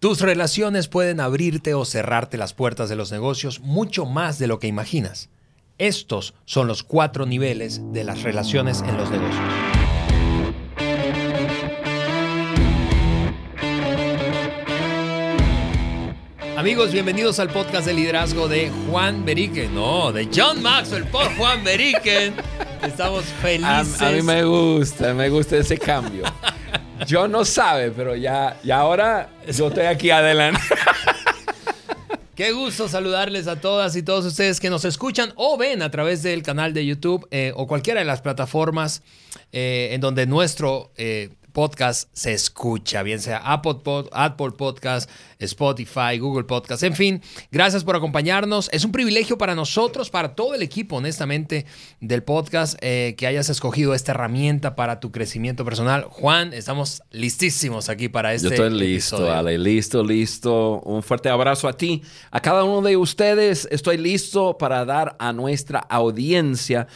Tus relaciones pueden abrirte o cerrarte las puertas de los negocios mucho más de lo que imaginas. Estos son los cuatro niveles de las relaciones en los negocios. Amigos, bienvenidos al podcast de liderazgo de Juan Beriken. No, de John Maxwell por Juan Beriken. Estamos felices. A, a mí me gusta, me gusta ese cambio. Yo no sabe, pero ya, ahora yo estoy aquí adelante. Qué gusto saludarles a todas y todos ustedes que nos escuchan o ven a través del canal de YouTube eh, o cualquiera de las plataformas eh, en donde nuestro eh, podcast se escucha, bien sea Apple, Apple Podcast, Spotify, Google Podcast, en fin, gracias por acompañarnos. Es un privilegio para nosotros, para todo el equipo, honestamente, del podcast, eh, que hayas escogido esta herramienta para tu crecimiento personal. Juan, estamos listísimos aquí para este. Yo estoy listo, Ale, listo, listo. Un fuerte abrazo a ti, a cada uno de ustedes. Estoy listo para dar a nuestra audiencia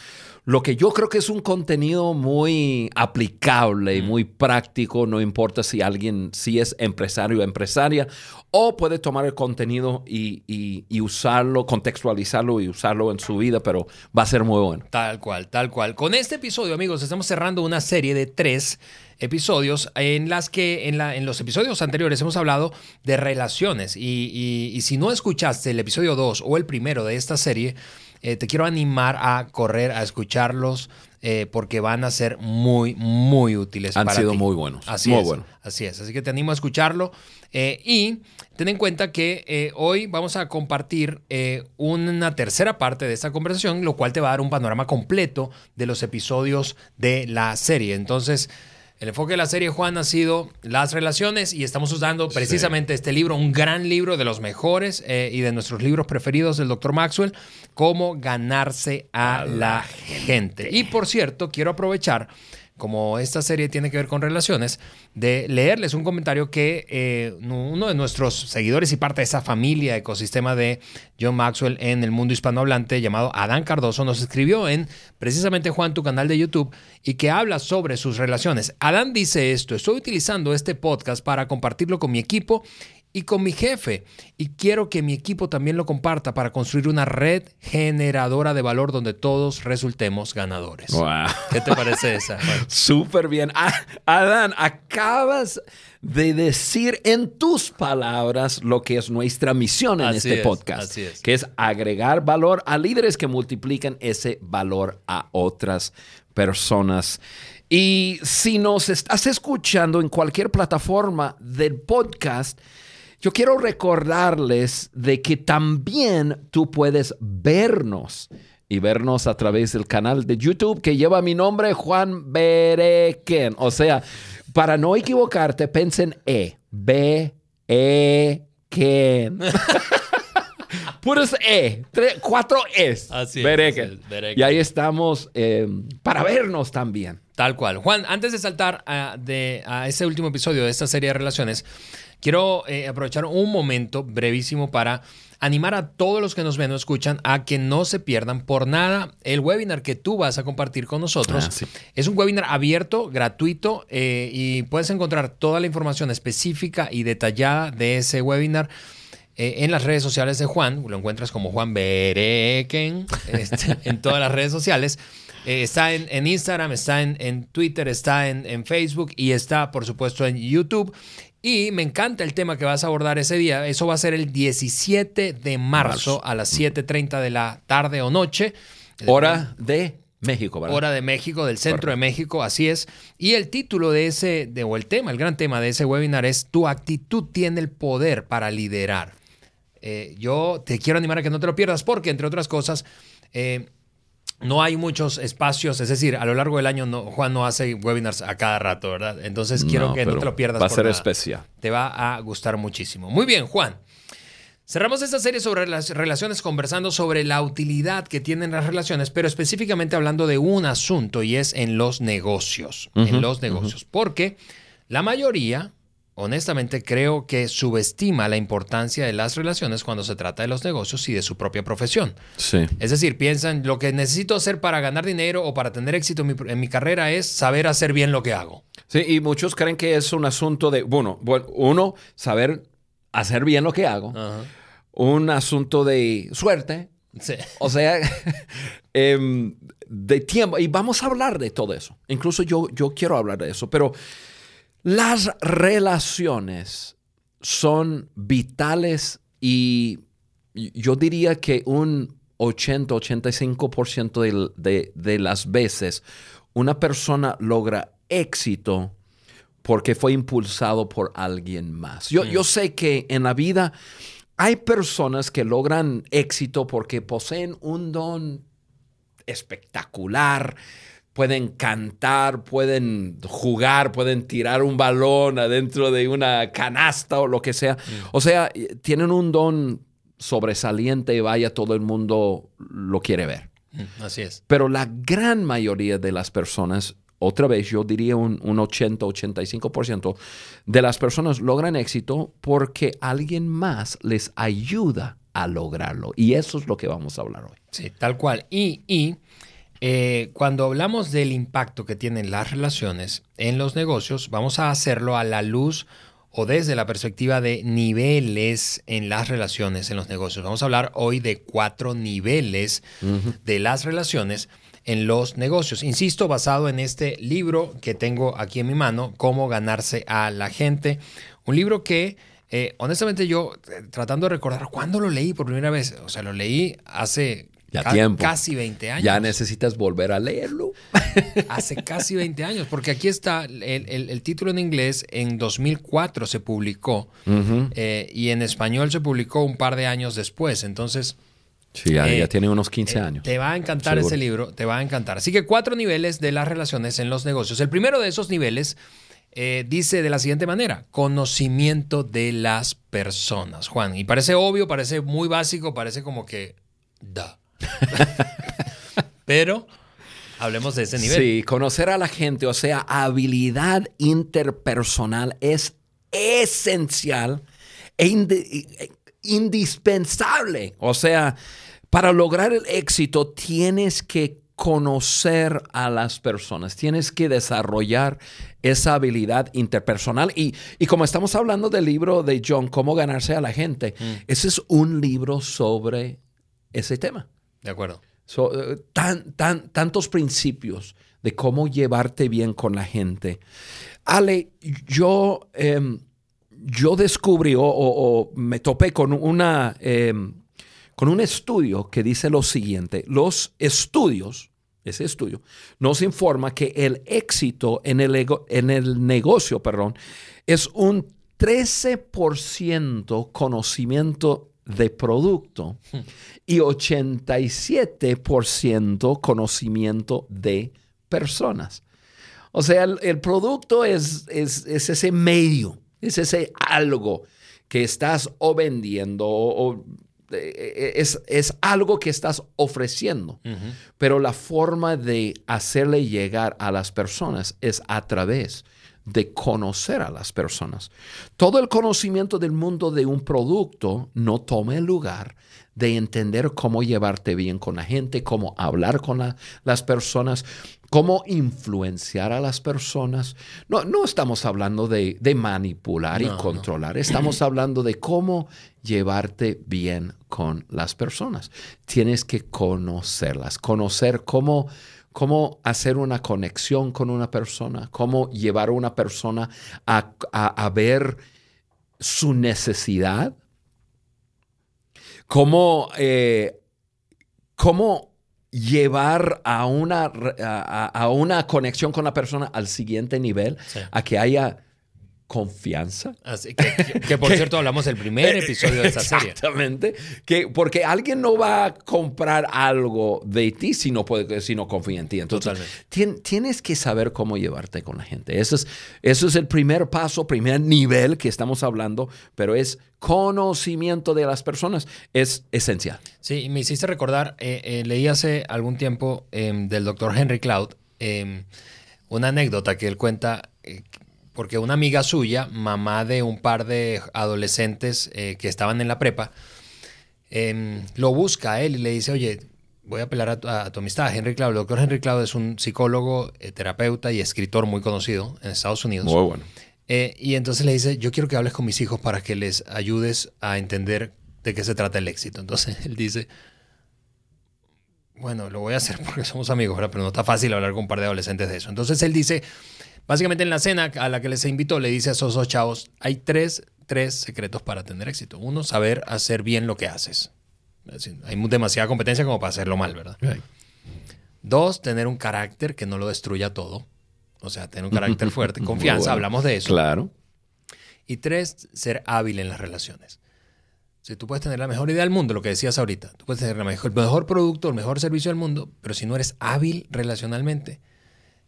lo que yo creo que es un contenido muy aplicable y muy práctico, no importa si alguien, si es empresario o empresaria, o puede tomar el contenido y, y, usarlo, contextualizarlo y usarlo en su vida, pero va a ser muy bueno. Tal cual, tal cual. Con este episodio, amigos, estamos cerrando una serie de tres episodios en las que en, la, en los episodios anteriores hemos hablado de relaciones y, y si no escuchaste el episodio 2 o el primero de esta serie, eh, te quiero animar a correr, a escucharlos, eh, porque van a ser muy, muy útiles. Han sido muy buenos. Así muy es. Bueno. Así es. Así que te animo a escucharlo. Eh, y ten en cuenta que hoy vamos a compartir una tercera parte de esta conversación, lo cual te va a dar un panorama completo de los episodios de la serie. Entonces, el enfoque de la serie, Juan, ha sido las relaciones y estamos usando precisamente este libro, un gran libro de los mejores eh, y de nuestros libros preferidos del Dr. Maxwell, cómo ganarse a, la gente. Y por cierto, quiero aprovechar como esta serie tiene que ver con relaciones, de leerles un comentario que eh, uno de nuestros seguidores y parte de esa familia, ecosistema de John Maxwell en el mundo hispanohablante, llamado Adán Cardoso, nos escribió en precisamente Juan, tu canal de YouTube, y que habla sobre sus relaciones. Adán dice esto, estoy utilizando este podcast para compartirlo con mi equipo y con mi jefe. Y quiero que mi equipo también lo comparta para construir una red generadora de valor donde todos resultemos ganadores. ¿Qué te parece esa? Súper bien. Ah, Adán, acabas de decir en tus palabras lo que es nuestra misión en este podcast, que es agregar valor a líderes que multiplican ese valor a otras personas. Y si nos estás escuchando en cualquier plataforma del podcast, yo quiero recordarles de que también tú puedes vernos y vernos a través del canal de YouTube que lleva mi nombre Juan Bereken. O sea, para no equivocarte, pensen E. B, E, Ken. Puros E, cuatro Es. Así Bereken. Y ahí estamos eh, para vernos también. Tal cual. Juan, antes de saltar a, de, a ese último episodio de esta serie de relaciones, quiero eh, aprovechar un momento brevísimo para animar a todos los que nos ven o escuchan a que no se pierdan por nada el webinar que tú vas a compartir con nosotros. Ah, es un webinar abierto, gratuito eh, y puedes encontrar toda la información específica y detallada de ese webinar. Eh, en las redes sociales de Juan, lo encuentras como Juan Bereken este, en todas las redes sociales. Eh, está en, Instagram, está en, Twitter, está en, Facebook y está, por supuesto, en YouTube. Y me encanta el tema que vas a abordar ese día. Eso va a ser el 17 de marzo, a las 7.30 de la tarde o noche. Hora de México, ¿verdad? Hora de México, del centro de México, así es. Y el título de ese, de, o el tema, el gran tema de ese webinar es Tu actitud tiene el poder para liderar. Eh, yo te quiero animar a que no te lo pierdas porque, entre otras cosas, eh, no hay muchos espacios, es decir, a lo largo del año Juan no hace webinars a cada rato, ¿verdad? Entonces quiero que no te lo pierdas. Va a ser especial. Te va a gustar muchísimo. Muy bien, Juan. Cerramos esta serie sobre las relaciones conversando sobre la utilidad que tienen las relaciones, pero específicamente hablando de un asunto y es en los negocios. en los negocios. Porque la mayoría, honestamente creo que subestima la importancia de las relaciones cuando se trata de los negocios y de su propia profesión. Sí. Es decir, piensan, lo que necesito hacer para ganar dinero o para tener éxito en mi, carrera es saber hacer bien lo que hago. Sí, y muchos creen que es un asunto de, bueno, bueno uno, saber hacer bien lo que hago, un asunto de suerte, o sea, em, de tiempo. Y vamos a hablar de todo eso. Incluso yo, yo quiero hablar de eso, pero las relaciones son vitales y yo diría que un 80-85% de, de las veces una persona logra éxito porque fue impulsado por alguien más. Yo, yo, sé que en la vida hay personas que logran éxito porque poseen un don espectacular, pueden cantar, pueden jugar, pueden tirar un balón adentro de una canasta o lo que sea. Mm. O sea, tienen un don sobresaliente y vaya, todo el mundo lo quiere ver. Mm, así es. Pero la gran mayoría de las personas, otra vez yo diría un, un 80-85% de las personas logran éxito porque alguien más les ayuda a lograrlo. Y eso es lo que vamos a hablar hoy. Sí, tal cual. Y, y eh, cuando hablamos del impacto que tienen las relaciones en los negocios, vamos a hacerlo a la luz o desde la perspectiva de niveles en las relaciones en los negocios. Vamos a hablar hoy de cuatro niveles de las relaciones en los negocios. Insisto, basado en este libro que tengo aquí en mi mano, Cómo ganarse a la gente. Un libro que, eh, honestamente, yo eh, tratando de recordar cuándo lo leí por primera vez, o sea, lo leí hace Casi 20 años. Ya necesitas volver a leerlo. Hace casi 20 años, porque aquí está el, título en inglés, en 2004 se publicó eh, y en español se publicó un par de años después. Entonces... Sí, ya, eh, tiene unos 15 eh, años. Te va a encantar ese libro, te va a encantar. Así que cuatro niveles de las relaciones en los negocios. El primero de esos niveles dice de la siguiente manera, conocimiento de las personas, Juan. Y parece obvio, parece muy básico, parece como que... Da. Pero hablemos de ese nivel. Sí, conocer a la gente, o sea, habilidad interpersonal es esencial e indispensable. O sea, para lograr el éxito tienes que conocer a las personas, tienes que desarrollar esa habilidad interpersonal. Y, como estamos hablando del libro de John, Cómo ganarse a la gente, mm. ese es un libro sobre ese tema. De acuerdo. Eh, tan, tan, tantos principios de cómo llevarte bien con la gente. Ale, yo, em, yo descubrí o, me topé con, una, em, con un estudio que dice lo siguiente. Los estudios, ese estudio, nos informa que el éxito en el, en el negocio perdón, es un 13% conocimiento de producto y 87% conocimiento de personas. O sea, el, producto es, es, ese medio, es ese algo que estás o vendiendo o, e, e, es, es, algo que estás ofreciendo, pero la forma de hacerle llegar a las personas es a través de conocer a las personas. Todo el conocimiento del mundo de un producto no toma el lugar de entender cómo llevarte bien con la gente, cómo hablar con las personas, cómo influenciar a las personas. No, no estamos hablando de, manipular y controlar, estamos hablando de cómo llevarte bien con las personas. Tienes que conocerlas, conocer cómo cómo hacer una conexión con una persona, cómo llevar a una persona a, ver su necesidad, cómo, eh, cómo llevar a una, a, una conexión con la persona al siguiente nivel, a que haya confianza. Así que, por cierto hablamos del primer episodio de esta serie. Exactamente. Que, porque alguien no va a comprar algo de ti si no, puede, si no confía en ti. Entonces, tienes que saber cómo llevarte con la gente. Eso es, eso es el primer paso, primer nivel que estamos hablando, pero es conocimiento de las personas. Es esencial. Sí, me hiciste recordar, eh, eh, leí hace algún tiempo em, del doctor Henry Cloud em, una anécdota que él cuenta eh, porque una amiga suya, mamá de un par de adolescentes eh, que estaban en la prepa, em, lo busca a él y le dice, oye, voy a apelar a tu, amistad, Henry Cloud. El doctor Henry Cloud es un psicólogo, eh, terapeuta y escritor muy conocido en Estados Unidos. Muy bueno. Eh, y entonces le dice, yo quiero que hables con mis hijos para que les ayudes a entender de qué se trata el éxito. Entonces él dice, bueno, lo voy a hacer porque somos amigos, ¿verdad? pero no está fácil hablar con un par de adolescentes de eso. Entonces él dice, básicamente en la cena a la que les invitó, le dice a esos dos chavos, hay tres, tres secretos para tener éxito. Uno, saber hacer bien lo que haces. hay demasiada competencia como para hacerlo mal, ¿verdad? Dos, tener un carácter que no lo destruya todo. O sea, tener un carácter fuerte, confianza, hablamos de eso. Claro. Y tres, ser hábil en las relaciones. Si tú puedes tener la mejor idea del mundo, lo que decías ahorita, tú puedes tener el mejor producto, el mejor servicio del mundo, pero si no eres hábil relacionalmente,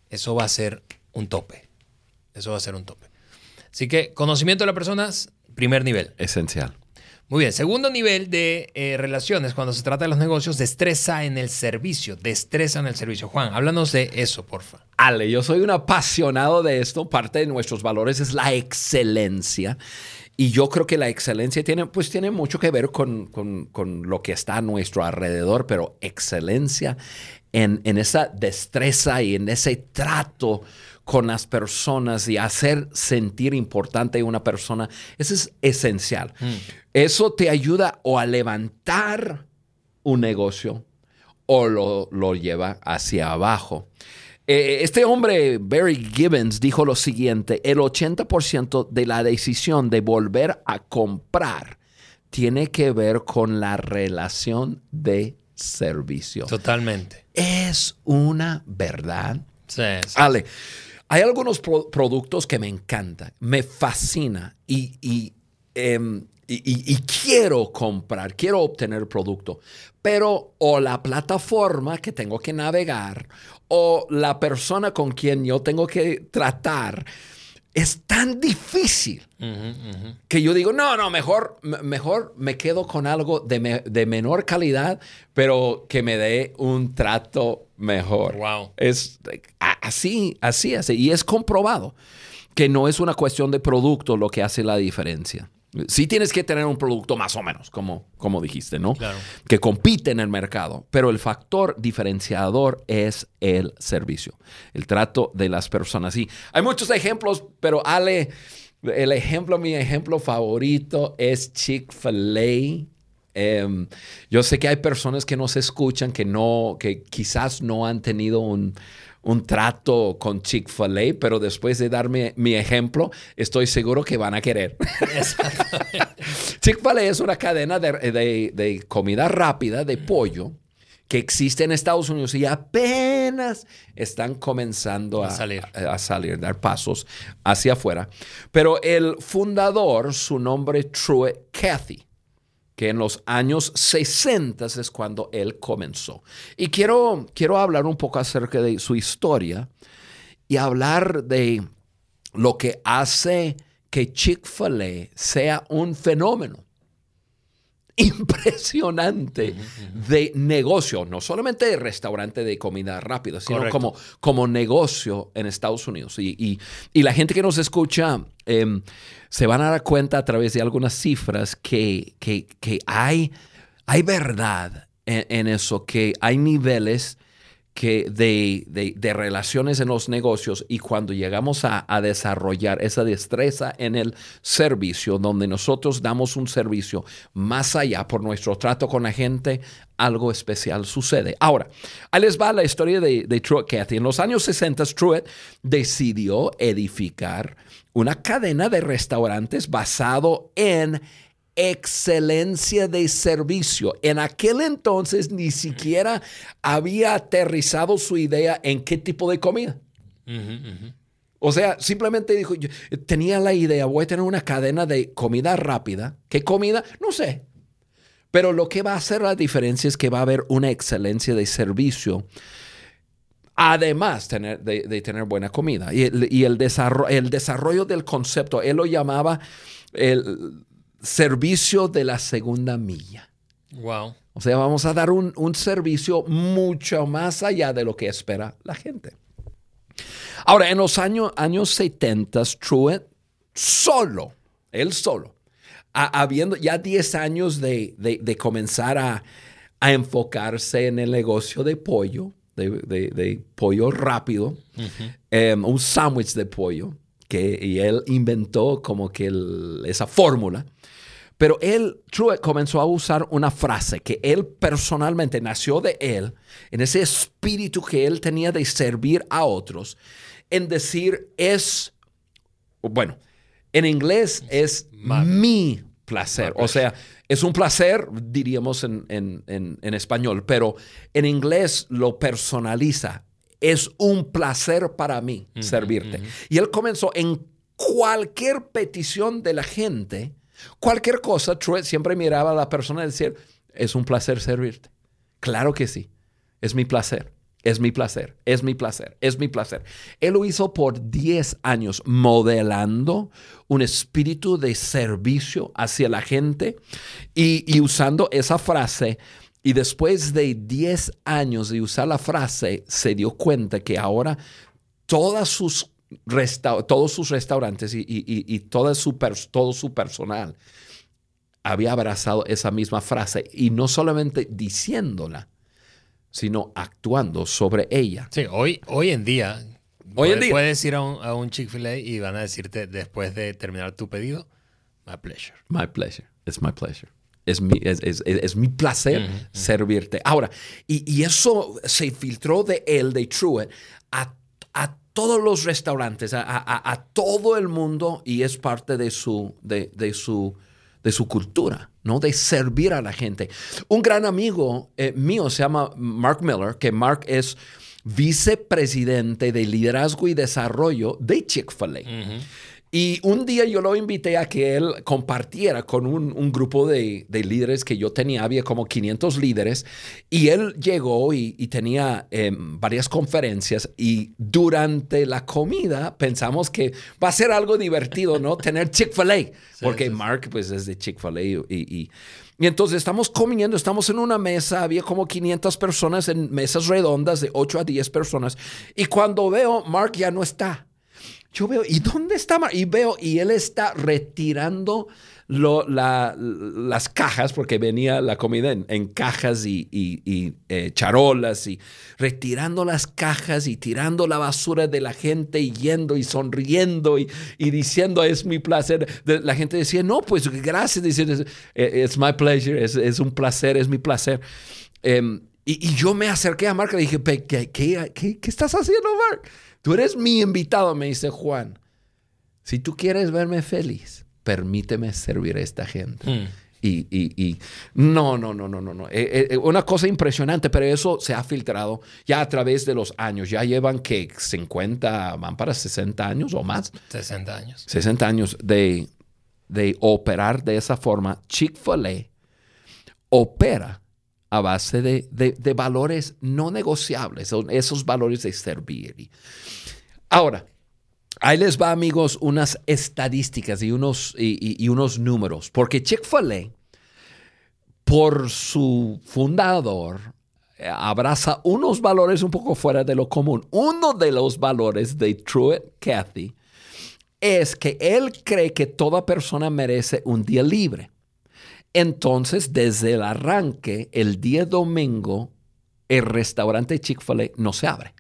eso va a ser un tope. Eso va a ser un tope. Así que conocimiento de las personas, primer nivel. Esencial. Muy bien, segundo nivel de eh, relaciones cuando se trata de los negocios, destreza en el servicio, destreza en el servicio. Juan, háblanos de eso, porfa. Ale, yo soy un apasionado de esto, parte de nuestros valores es la excelencia. Y yo creo que la excelencia tiene, pues, tiene mucho que ver con, con, lo que está a nuestro alrededor, pero excelencia en, en esa destreza y en ese trato con las personas y hacer sentir importante a una persona, eso es esencial. Mm. Eso te ayuda o a levantar un negocio o lo, lo lleva hacia abajo. Eh, este hombre, Barry Gibbons, dijo lo siguiente, el 80% de la decisión de volver a comprar tiene que ver con la relación de servicio. Totalmente. Es una verdad. Sí. Hay algunos productos que me encantan, me fascina em, y, y, quiero comprar, quiero obtener producto, pero o la plataforma que tengo que navegar o la persona con quien yo tengo que tratar es tan difícil que yo digo, no, no, mejor, mejor me quedo con algo de, de, menor calidad, pero que me dé un trato mejor. Wow. Es así, así, así. Y es comprobado que no es una cuestión de producto lo que hace la diferencia. Sí tienes que tener un producto más o menos, como, como dijiste, ¿no? Claro. Que compite en el mercado. Pero el factor diferenciador es el servicio, el trato de las personas. Y hay muchos ejemplos, pero Ale, el ejemplo, mi ejemplo favorito es Chick-fil-A. Em, yo sé que hay personas que nos escuchan que no, que quizás no han tenido un, un trato con Chick-fil-A, pero después de darme mi ejemplo, estoy seguro que van a querer. Chick-fil-A es una cadena de, comida rápida, de pollo, que existe en Estados Unidos y apenas están comenzando a, salir. a, salir, dar pasos hacia afuera. Pero el fundador, su nombre Truett Cathy, que en los años 60 es cuando él comenzó. Y quiero, quiero hablar un poco acerca de su historia y hablar de lo que hace que Chick-fil-A sea un fenómeno impresionante de negocio, no solamente de restaurante de comida rápida, sino como, como negocio en Estados Unidos. Y, la gente que nos escucha em, se van a dar cuenta a través de algunas cifras que, hay, hay verdad en, eso, que hay niveles que de, relaciones en los negocios y cuando llegamos a, desarrollar esa destreza en el servicio, donde nosotros damos un servicio más allá por nuestro trato con la gente, algo especial sucede. Ahora, ahí les va la historia de, de Truett Cathy. En los años 60, Truett decidió edificar una cadena de restaurantes basado en excelencia de servicio. En aquel entonces ni siquiera había aterrizado su idea en qué tipo de comida. O sea, simplemente dijo, tenía la idea, voy a tener una cadena de comida rápida. ¿Qué comida? No sé. Pero lo que va a hacer la diferencia es que va a haber una excelencia de servicio. Además de, tener buena comida. Y, el, y el, desarrollo, el desarrollo del concepto, él lo llamaba el, servicio de la segunda milla. Wow. O sea, vamos a dar un, servicio mucho más allá de lo que espera la gente. Ahora, en los años, años 70, Truett solo, él solo, habiendo ya 10 años de, comenzar a, enfocarse en el negocio de pollo, de, pollo rápido, em, un sándwich de pollo, que, y él inventó como que esa fórmula. Pero él, Truett, comenzó a usar una frase que él personalmente nació de él, en ese espíritu que él tenía de servir a otros, en decir es, bueno, en inglés es mi placer. O sea, es un placer, diríamos en, en, español, pero en inglés lo personaliza. Es un placer para mí servirte. Y él comenzó en cualquier petición de la gente, cualquier cosa, Truett siempre miraba a la persona y decía, es un placer servirte. Claro que sí, es mi placer. Es mi placer, es mi placer, es mi placer. Él lo hizo por 10 años, modelando un espíritu de servicio hacia la gente y, usando esa frase. Y después de 10 años de usar la frase, se dio cuenta que ahora todas sus todos sus restaurantes y, todo, su todo su personal había abrazado esa misma frase y no solamente diciéndola, sino actuando sobre ella. Sí, hoy, hoy en día, hoy en día puedes ir a un, a un Chick-fil-A y van a decirte después de terminar tu pedido, my pleasure. My pleasure. It's my pleasure. Es mi, es, es, es mi placer servirte. Ahora, y, y, eso se filtró de él, de Truett, a, a todos los restaurantes, a, todo el mundo y es parte de su, de, de su de su cultura, ¿no? De servir a la gente. Un gran amigo eh, mío se llama Mark Miller, que Mark es vicepresidente de liderazgo y desarrollo de Chick-fil-A. Y un día yo lo invité a que él compartiera con un, grupo de, líderes que yo tenía, había como 500 líderes, y él llegó y, tenía em, varias conferencias y durante la comida pensamos que va a ser algo divertido, ¿no? Tener Chick-fil-A, porque Mark pues es de Chick-fil-A y, y y entonces estamos comiendo, estamos en una mesa, había como 500 personas en mesas redondas de 8 a 10 personas. Y cuando veo, Mark ya no está. Yo veo, ¿y dónde está? Y veo, y él está retirando las cajas, porque venía la comida en, cajas y, eh, charolas, y retirando las cajas y tirando la basura de la gente y yendo y sonriendo y, diciendo, es mi placer. La gente decía, no, pues gracias, diciendo, es my pleasure, es, un placer, es mi placer. Em, y, yo me acerqué a Mark y le dije, ¿qué, qué, qué, qué estás haciendo, Mark? Tú eres mi invitado, me dice Juan. Si tú quieres verme feliz, permíteme servir a esta gente. Hmm. Y, y, no, no, no, no, no, no. Eh, eh, una cosa impresionante, pero eso se ha filtrado ya a través de los años. Ya llevan que 50, van para 60 años o más. 60 años. 60 años de, de operar de esa forma. Chick-fil-A opera a base de, de, valores no negociables, esos valores de servir. Ahora, ahí les va, amigos, unas estadísticas y unos, y, unos números, porque Chick-fil-A, por su fundador, abraza unos valores un poco fuera de lo común. Uno de los valores de Truett Cathy es que él cree que toda persona merece un día libre. Entonces, desde el arranque, el día domingo, el restaurante Chick-fil-A no se abre.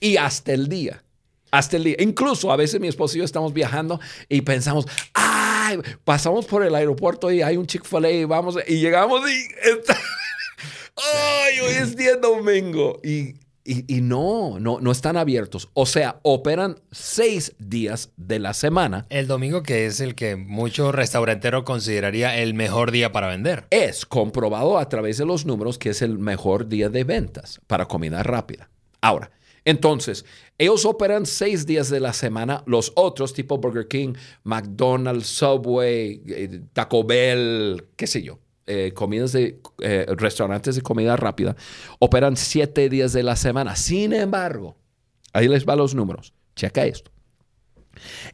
Y hasta el día, hasta el día. Incluso a veces mi esposo y yo estamos viajando y pensamos, ay, pasamos por el aeropuerto y hay un Chick-fil-A y vamos, y llegamos y... ay, hoy es día domingo. Y y, no, no, no están abiertos. O sea, operan seis días de la semana. El domingo, que es el que mucho restaurantero consideraría el mejor día para vender. Es comprobado a través de los números que es el mejor día de ventas para comida rápida. Ahora, entonces, ellos operan seis días de la semana. Los otros, tipo Burger King, McDonald's, Subway, eh, Taco Bell, qué sé yo, eh, comidas de eh, restaurantes de comida rápida operan siete días de la semana. Sin embargo, ahí les va los números. Checa esto.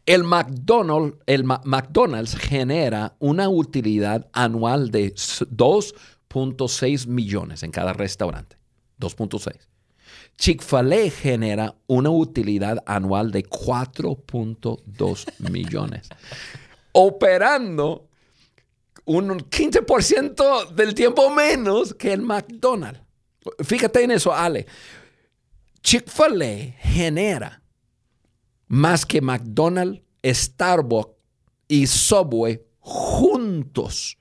El McDonald's, el McDonald's genera una utilidad anual de 2.6 millones en cada restaurante. 2.6. Chick-fil-A genera una utilidad anual de 4.2 millones. Operando un 15% del tiempo menos que el McDonald's. Fíjate en eso, Ale. Chick-fil-A genera más que McDonald's, Starbucks y Subway juntos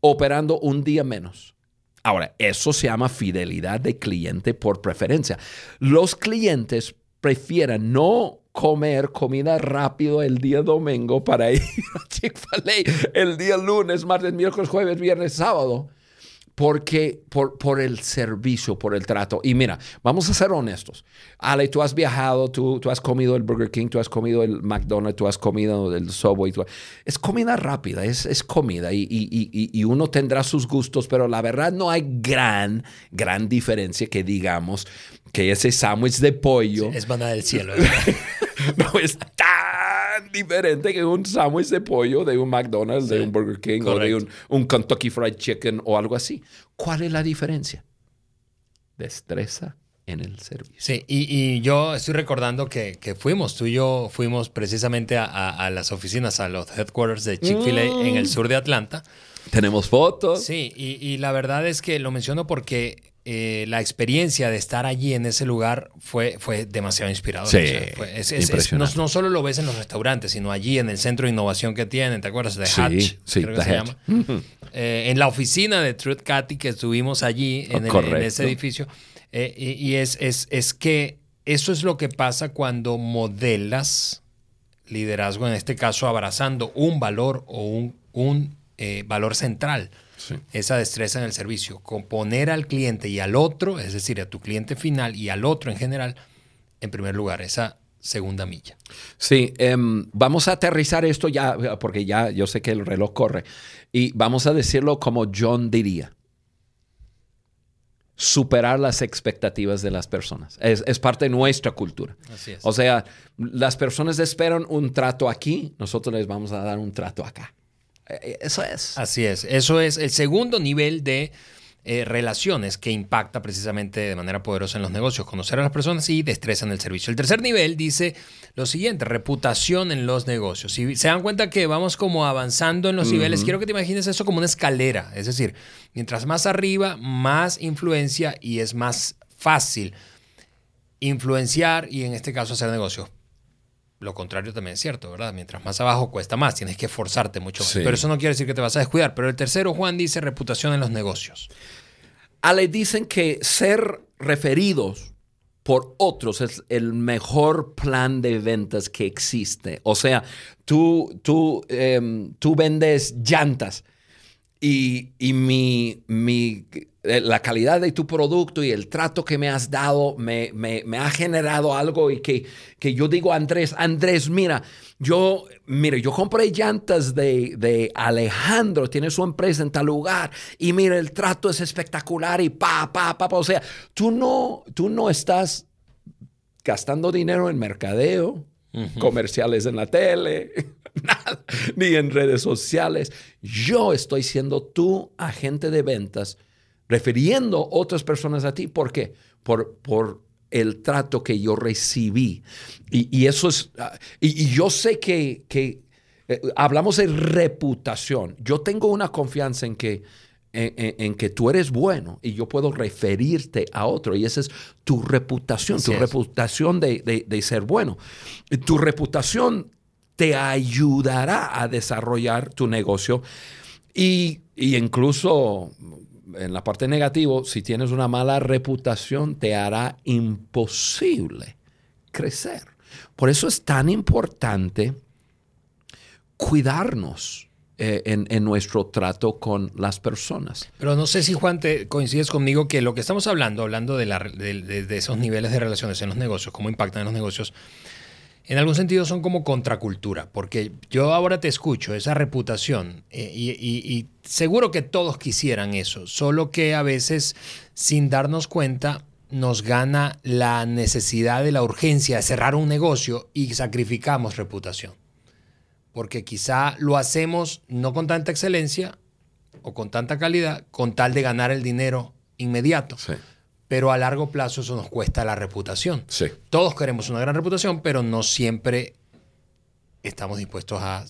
operando un día menos. Ahora, eso se llama fidelidad de cliente por preferencia. Los clientes prefieren no comer comida rápido el día domingo para ir a Chick-fil-A el día lunes, martes, miércoles, jueves, viernes, sábado porque por, por, el servicio, por el trato. Y mira, vamos a ser honestos. Ale, tú has viajado, tú, tú has comido el Burger King, tú has comido el McDonald's, tú has comido el Subway. es comida rápida, es, es comida y, y, y, uno tendrá sus gustos, pero la verdad no hay gran, gran diferencia que digamos que ese sándwich de pollo... es banana del cielo. no diferente que un sándwich de pollo de un McDonald's, de un Burger King o de un, Kentucky Fried Chicken o algo así. ¿Cuál es la diferencia? Destreza en el servicio. Sí, y, yo estoy recordando que, fuimos, tú y yo fuimos precisamente a, las oficinas, a los headquarters de Chick-fil-A en el mm. sur de Atlanta. Tenemos fotos. Sí, y, la verdad es que lo menciono porque eh, la experiencia de estar allí en ese lugar fue, fue demasiado inspiradora. Sí, no, solo lo ves en los restaurantes, sino allí en el centro de innovación que tienen, ¿te acuerdas? De Hatch, sí, creo que se llama. Eh, en la oficina de Truth Cathy que estuvimos allí en, ese edificio. Eh, y, es, es, es que eso es lo que pasa cuando modelas liderazgo, en este caso abrazando un valor o un, un valor central esa destreza en el servicio, componer al cliente y al otro, es decir, a tu cliente final y al otro en general, en primer lugar, esa segunda milla. Sí, em, vamos a aterrizar esto ya, porque ya yo sé que el reloj corre, y vamos a decirlo como John diría. Superar las expectativas de las personas. Es, es parte de nuestra cultura. Así es. O sea, las personas esperan un trato aquí, nosotros les vamos a dar un trato acá. Eh, eso es. Así es. Eso es el segundo nivel de eh, relaciones que impacta precisamente de manera poderosa en los negocios, conocer a las personas y destreza en el servicio. El tercer nivel dice lo siguiente, reputación en los negocios. Si se dan cuenta que vamos como avanzando en los niveles, quiero que te imagines eso como una escalera, es decir, mientras más arriba, más influencia y es más fácil influenciar y en este caso hacer negocios lo contrario también es cierto, ¿verdad? Mientras más abajo cuesta más, tienes que esforzarte mucho más. Pero eso no quiere decir que te vas a descuidar. Pero el tercero, Juan, dice reputación en los negocios. Ale dicen que ser referidos por otros es el mejor plan de ventas que existe. O sea, tú, tú, em, tú vendes llantas y, y mi, mi eh, la calidad de tu producto y el trato que me has dado me, ha generado algo y que, que, yo digo, Andrés, Andrés, mira, yo, yo compré llantas de, Alejandro, tiene su empresa en tal lugar y mira, el trato es espectacular y pa, pa, pa, pa. o sea, tú no, tú no estás gastando dinero en mercadeo, comerciales en la tele, ni en redes sociales. Yo estoy siendo tu agente de ventas refiriendo otras personas a ti. ¿Por qué? Por, por el trato que yo recibí. Y, eso es, ah, y, yo sé que, que eh, hablamos de reputación. Yo tengo una confianza en que, en, que tú eres bueno y yo puedo referirte a otro. Y esa es tu reputación, tu reputación de, de, ser bueno. Tu reputación te ayudará a desarrollar tu negocio. Y, y incluso en la parte negativa, si tienes una mala reputación, te hará imposible crecer. Por eso es tan importante cuidarnos eh, en, nuestro trato con las personas. Pero no sé si Juan te coincides conmigo que lo que estamos hablando, hablando de, de esos niveles de relaciones en los negocios, cómo impactan en los negocios, en algún sentido son como contracultura, porque yo ahora te escucho, esa reputación, eh, y, seguro que todos quisieran eso, solo que a veces sin darnos cuenta nos gana la necesidad de la urgencia de cerrar un negocio y sacrificamos reputación. Porque quizá lo hacemos no con tanta excelencia o con tanta calidad, con tal de ganar el dinero inmediato. Sí pero a largo plazo eso nos cuesta la reputación. Sí. Todos queremos una gran reputación, pero no siempre estamos dispuestos a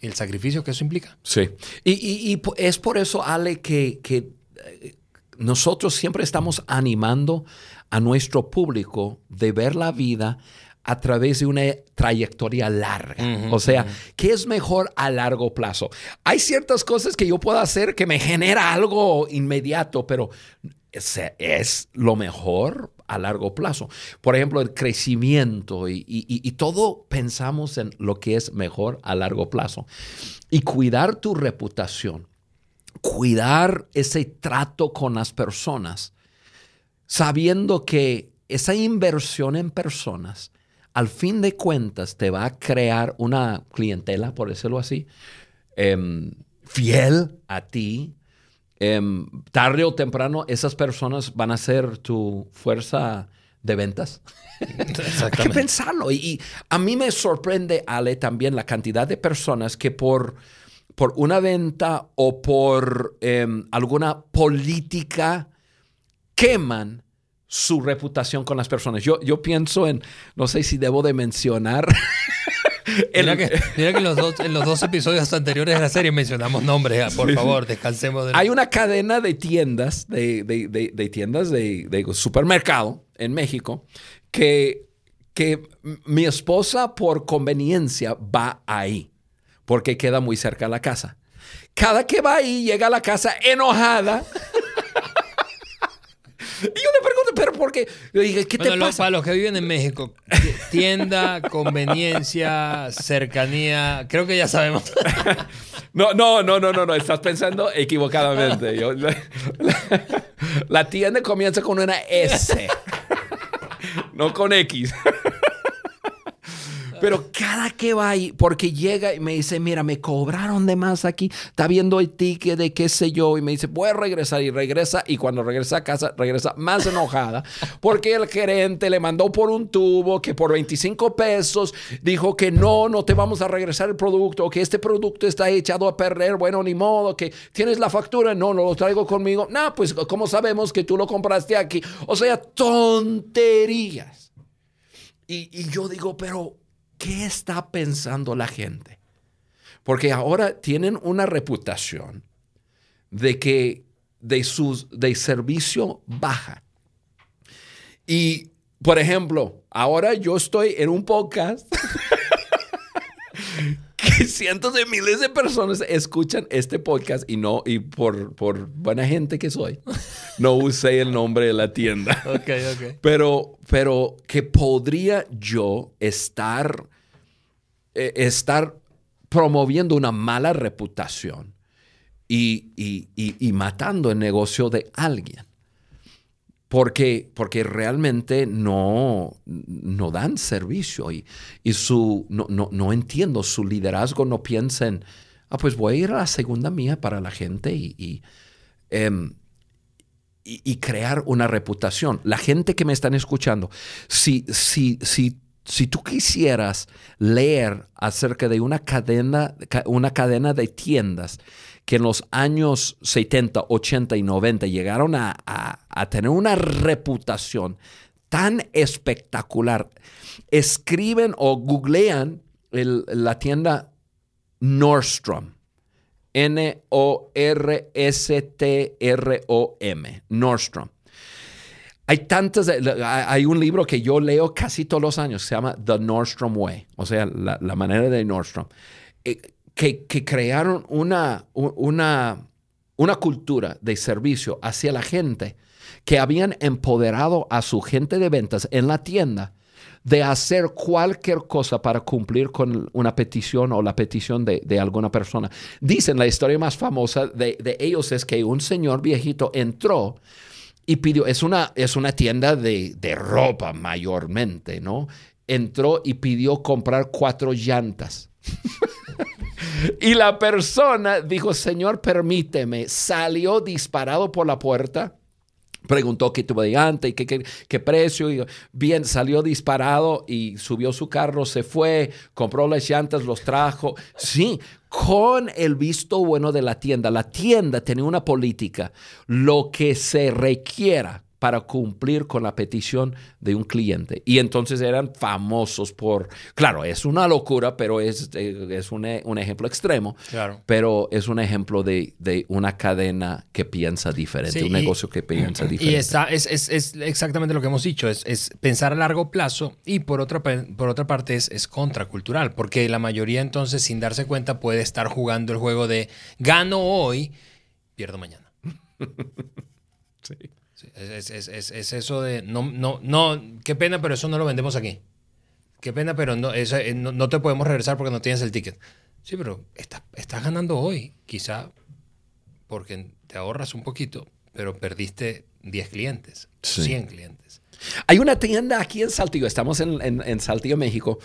el sacrificio que eso implica. Sí. Y, es por eso, Ale, que, que eh, nosotros siempre estamos animando a nuestro público de ver la vida a través de una trayectoria larga. o sea, ¿qué es mejor a largo plazo? Hay ciertas cosas que yo puedo hacer que me genera algo inmediato, pero es, lo mejor a largo plazo. Por ejemplo, el crecimiento y, y, todo pensamos en lo que es mejor a largo plazo. Y cuidar tu reputación, cuidar ese trato con las personas, sabiendo que esa inversión en personas, al fin de cuentas, te va a crear una clientela, por decirlo así, em, fiel a ti, Em, tarde o temprano esas personas van a ser tu fuerza de ventas. Hay que pensarlo. Y, a mí me sorprende, Ale, también la cantidad de personas que por, por una venta o por em, alguna política queman su reputación con las personas. Yo, yo pienso en, no sé si debo de mencionar Mira que, en, los dos, en los dos episodios anteriores de la serie mencionamos nombres. Ah, por favor, descansemos. De... Hay una cadena de tiendas, de, de, tiendas de, supermercado en México, que, que mi esposa por conveniencia va ahí, porque queda muy cerca de la casa. Cada que va ahí, llega a la casa enojada. Y yo dije, ¿qué te pasa? Para los que viven en México, tienda, conveniencia, cercanía, creo que ya sabemos. No, no, no, no, no, no, estás pensando equivocadamente. la tienda comienza con una S, no con X. Pero cada que va ahí, porque llega y me dice, mira, me cobraron de más aquí, está viendo el ticket de qué sé yo, y me dice, a regresar, y regresa, y cuando regresa a casa, regresa más enojada, porque el gerente le mandó por un tubo que por 25 pesos dijo que no, no te vamos a regresar el producto, que este producto está echado a perder, bueno, ni modo, que tienes la factura, no, no lo traigo conmigo, no, pues ¿cómo sabemos que tú lo compraste aquí? O sea, tonterías. Y, y yo digo, pero ¿qué está pensando la gente? Porque ahora tienen una reputación de que de su de servicio baja. Y, por ejemplo, ahora yo estoy en un podcast que cientos de miles de personas escuchan este podcast y no, y por, por buena gente que soy, no usé el nombre de la tienda. Ok, ok. Pero, pero que podría yo estar, eh, estar promoviendo una mala reputación y, y matando el negocio de alguien. Porque, porque realmente no, no dan servicio y, y su, no, no, no, entiendo, su liderazgo no piensa en, ah, pues voy a ir a la segunda mía para la gente y, em, y, crear una reputación. La gente que me están escuchando, si, si, si, si tú quisieras leer acerca de una cadena, una cadena de tiendas que en los años 70, 80 y 90 llegaron a, tener una reputación tan espectacular. Escriben o googlean la tienda Nordstrom. N-O-R-S-T-R-O-M. Nordstrom. Hay tantas, hay un libro que yo leo casi todos los años, se llama The Nordstrom Way, o sea, la, manera de Nordstrom. Eh, que, crearon una, una, una cultura de servicio hacia la gente, que habían empoderado a su gente de ventas en la tienda de hacer cualquier cosa para cumplir con una petición o la petición de, alguna persona. Dicen, la historia más famosa de, ellos es que un señor viejito entró y pidió, es una, es una tienda de, de ropa mayormente, ¿no? Entró y pidió comprar cuatro llantas. Y la persona dijo, Señor, permíteme. Salió disparado por la puerta. Preguntó qué tuvo de antes y qué, qué, precio. Y bien, salió disparado y subió su carro, se fue, compró las llantas, los trajo. Sí, con el visto bueno de la tienda. La tienda tenía una política. Lo que se requiera para cumplir con la petición de un cliente. Y entonces eran famosos por, claro, es una locura, pero es, eh, es un, un, ejemplo extremo, claro. pero es un ejemplo de, de una cadena que piensa diferente, un negocio que piensa diferente. Y está, es, es, es, exactamente lo que hemos dicho, es, es, pensar a largo plazo y por otra, por otra parte es, es contracultural, porque la mayoría entonces sin darse cuenta puede estar jugando el juego de gano hoy, pierdo mañana. sí. Es, eso de, no, no, no, qué pena, pero eso no lo vendemos aquí. Qué pena, pero no, eso, eh, no, te podemos regresar porque no tienes el ticket. Sí, pero estás, estás ganando hoy, quizá porque te ahorras un poquito, pero perdiste 10 clientes, 100 clientes. Hay una tienda aquí en Saltillo, estamos en, en, Saltillo, México,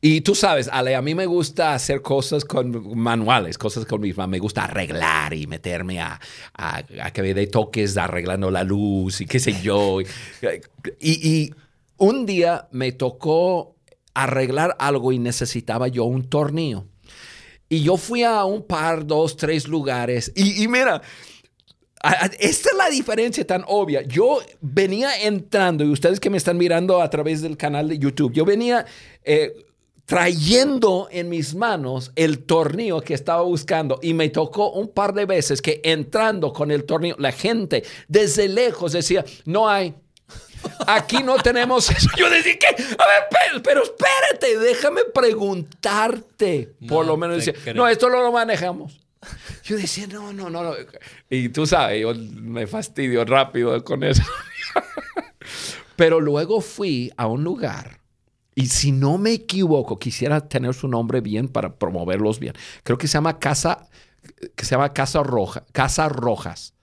y tú sabes, Ale, a mí me gusta hacer cosas con manuales, cosas con misma, me gusta arreglar y meterme a, a, que me dé toques arreglando la luz y qué sé yo. y, y un día me tocó arreglar algo y necesitaba yo un tornillo. Y yo fui a un par, dos, tres lugares y, y mira, esta es la diferencia tan obvia. Yo venía entrando, y ustedes que me están mirando a través del canal de YouTube, yo venía eh, trayendo en mis manos el tornillo que estaba buscando y me tocó un par de veces que entrando con el tornillo, la gente desde lejos decía, no hay. Aquí no tenemos eso. Yo decía que, a ver, pero, espérate, déjame preguntarte. Por lo menos decía, no, esto no lo manejamos. Yo decía, no, no, no, Y tú sabes, yo me fastidio rápido con eso. Pero luego fui a un lugar y si no me equivoco, quisiera tener su nombre bien para promoverlos bien. Creo que se llama Casa, que se llama Casa Roja, Casa Rojas.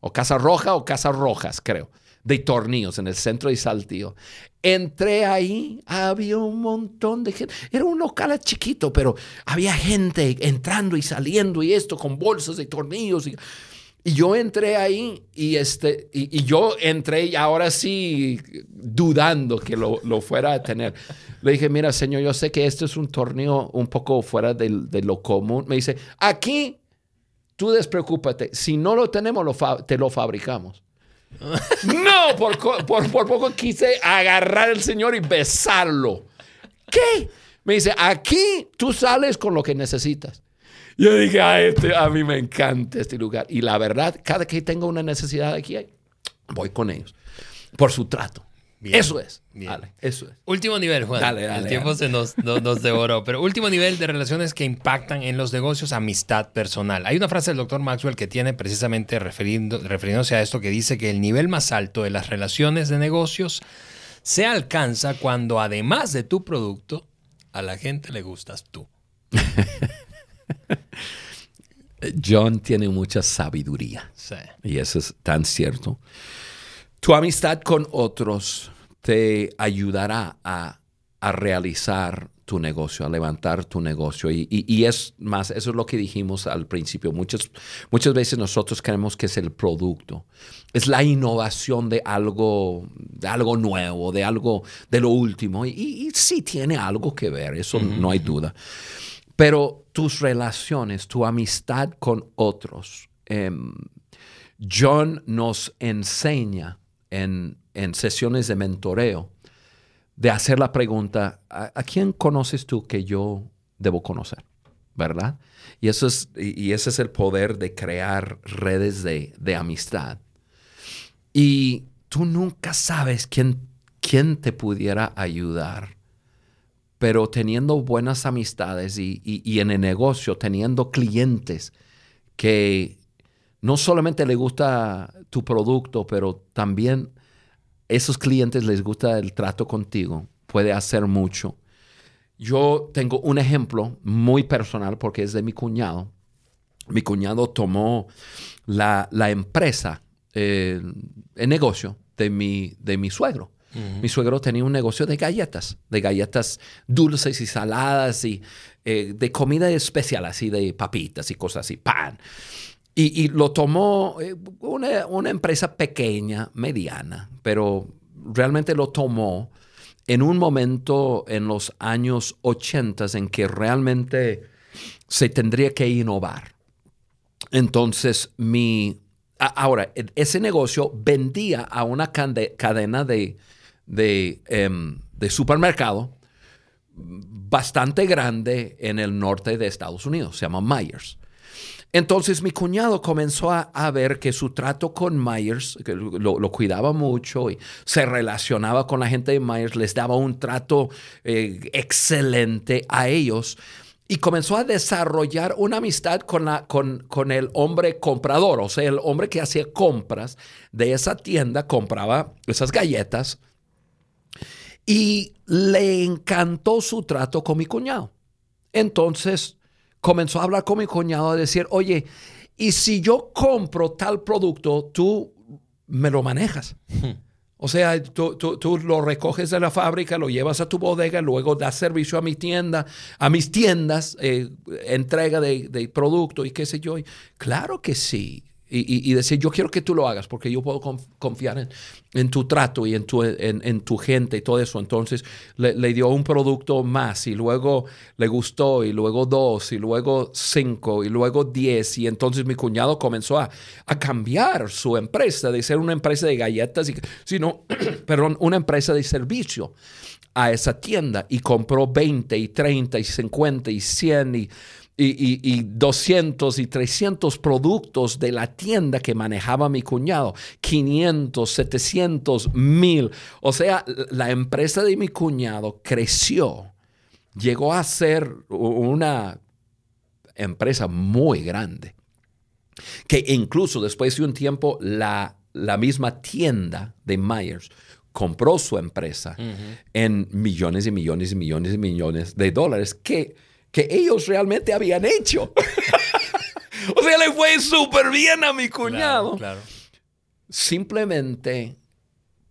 O Casa Roja o Casa Rojas, creo de tornillos en el centro de Saltillo. Entré ahí, había un montón de gente. Era un local chiquito, pero había gente entrando y saliendo y esto con bolsas de tornillos. Y, yo entré ahí y, este, y, yo entré y ahora sí dudando que lo, fuera a tener. Le dije, mira, señor, yo sé que este es un tornillo un poco fuera de, lo común. Me dice, aquí tú despreocúpate. Si no lo tenemos, te lo fabricamos. No, por, por, poco quise agarrar al Señor y besarlo. ¿Qué? Me dice, aquí tú sales con lo que necesitas. Yo dije, a, este, a mí me encanta este lugar. Y la verdad, cada que tengo una necesidad aquí, voy con ellos. Por su trato. Eso es. eso es. Último nivel, Juan. El tiempo se nos, devoró. Pero último nivel de relaciones que impactan en los negocios, amistad personal. Hay una frase del doctor Maxwell que tiene precisamente refiriéndose a esto que dice que el nivel más alto de las relaciones de negocios se alcanza cuando además de tu producto, a la gente le gustas tú. John tiene mucha sabiduría. Sí. Y eso es tan cierto. Tu amistad con otros te ayudará a, realizar tu negocio, a levantar tu negocio. Y, es más, eso es lo que dijimos al principio. Muchas, muchas veces nosotros creemos que es el producto. Es la innovación de algo, de algo nuevo, de algo de lo último. Y, sí tiene algo que ver, eso no hay duda. Pero tus relaciones, tu amistad con otros, em, John nos enseña en, sesiones de mentoreo de hacer la pregunta, ¿a, quién conoces tú que yo debo conocer? ¿Verdad? Y, eso es, y ese es el poder de crear redes de, amistad. Y tú nunca sabes quién, quién te pudiera ayudar pero teniendo buenas amistades y, en el negocio, teniendo clientes que no solamente le gusta tu producto, pero también esos clientes les gusta el trato contigo, puede hacer mucho. Yo tengo un ejemplo muy personal porque es de mi cuñado. Mi cuñado tomó la, empresa, eh, el negocio de mi, de mi suegro. Mi suegro tenía un negocio de galletas, de galletas dulces y saladas y eh, de comida especial, así de papitas y cosas así, pan. Y, lo tomó eh, una, empresa pequeña, mediana, pero realmente lo tomó en un momento en los años 80 en que realmente se tendría que innovar. Entonces mi ahora, e, ese negocio vendía a una cadena de, de, em, de supermercado bastante grande en el norte de Estados Unidos, se llama Myers. Entonces mi cuñado comenzó a, ver que su trato con Myers, que lo, cuidaba mucho y se relacionaba con la gente de Myers, les daba un trato eh, excelente a ellos y comenzó a desarrollar una amistad con, con, el hombre comprador, o sea, el hombre que hacía compras de esa tienda, compraba esas galletas y le encantó su trato con mi cuñado. Entonces comenzó a hablar con mi cuñado a decir, oye, y si yo compro tal producto, tú me lo manejas. O sea, tú, lo recoges de la fábrica, lo llevas a tu bodega, luego das servicio a mi tienda, a mis tiendas, eh, entrega de, de, producto y qué sé yo. claro que sí y, decir, yo quiero que tú lo hagas porque yo puedo confiar en, tu trato y en tu, en, tu gente y todo eso. Entonces le, dio un producto más y luego le gustó y luego dos y luego cinco y luego diez. Y entonces mi cuñado comenzó a, cambiar su empresa de ser una empresa de galletas, y, sino, perdón, una empresa de servicio a esa tienda y compró 20 y 30 y 50 y 100 y y, y, 200 y 300 productos de la tienda que manejaba mi cuñado, 500, 700, 1000. O sea, la empresa de mi cuñado creció, llegó a ser una empresa muy grande, que incluso después de un tiempo la, la misma tienda de Myers compró su empresa en millones y millones y millones y millones de dólares que que ellos realmente habían hecho. o sea, le fue súper bien a mi cuñado. Simplemente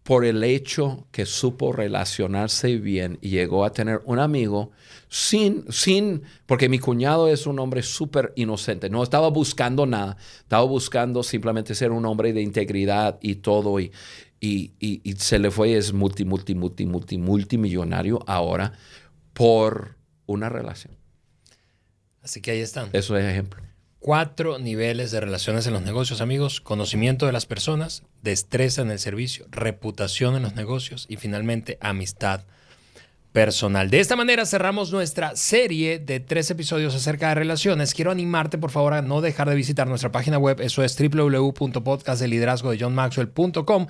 por el hecho que supo relacionarse bien y llegó a tener un amigo sin, sin, porque mi cuñado es un hombre súper inocente, no estaba buscando nada, estaba buscando simplemente ser un hombre de integridad y todo, y, y, y se le fue, es multi, multi, multi, multi, multimillonario ahora por una relación. Así que ahí están. Eso es ejemplo. Cuatro niveles de relaciones en los negocios, amigos. Conocimiento de las personas, destreza en el servicio, reputación en los negocios y finalmente amistad personal. De esta manera cerramos nuestra serie de tres episodios acerca de relaciones. Quiero animarte, por favor, a no dejar de visitar nuestra página web. Eso es www.podcastdeliderazgodejohnmaxwell.com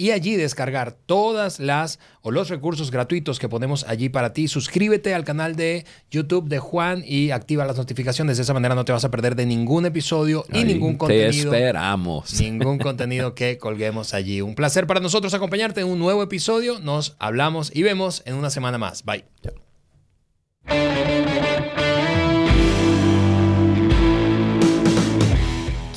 y allí descargar todas las o los recursos gratuitos que ponemos allí para ti. Suscríbete al canal de YouTube de Juan y activa las notificaciones. De esa manera no te vas a perder de ningún episodio y ningún contenido. Te esperamos. Ningún contenido que colguemos allí. Un placer para nosotros acompañarte en un nuevo episodio. Nos hablamos y vemos en una semana más. Bye.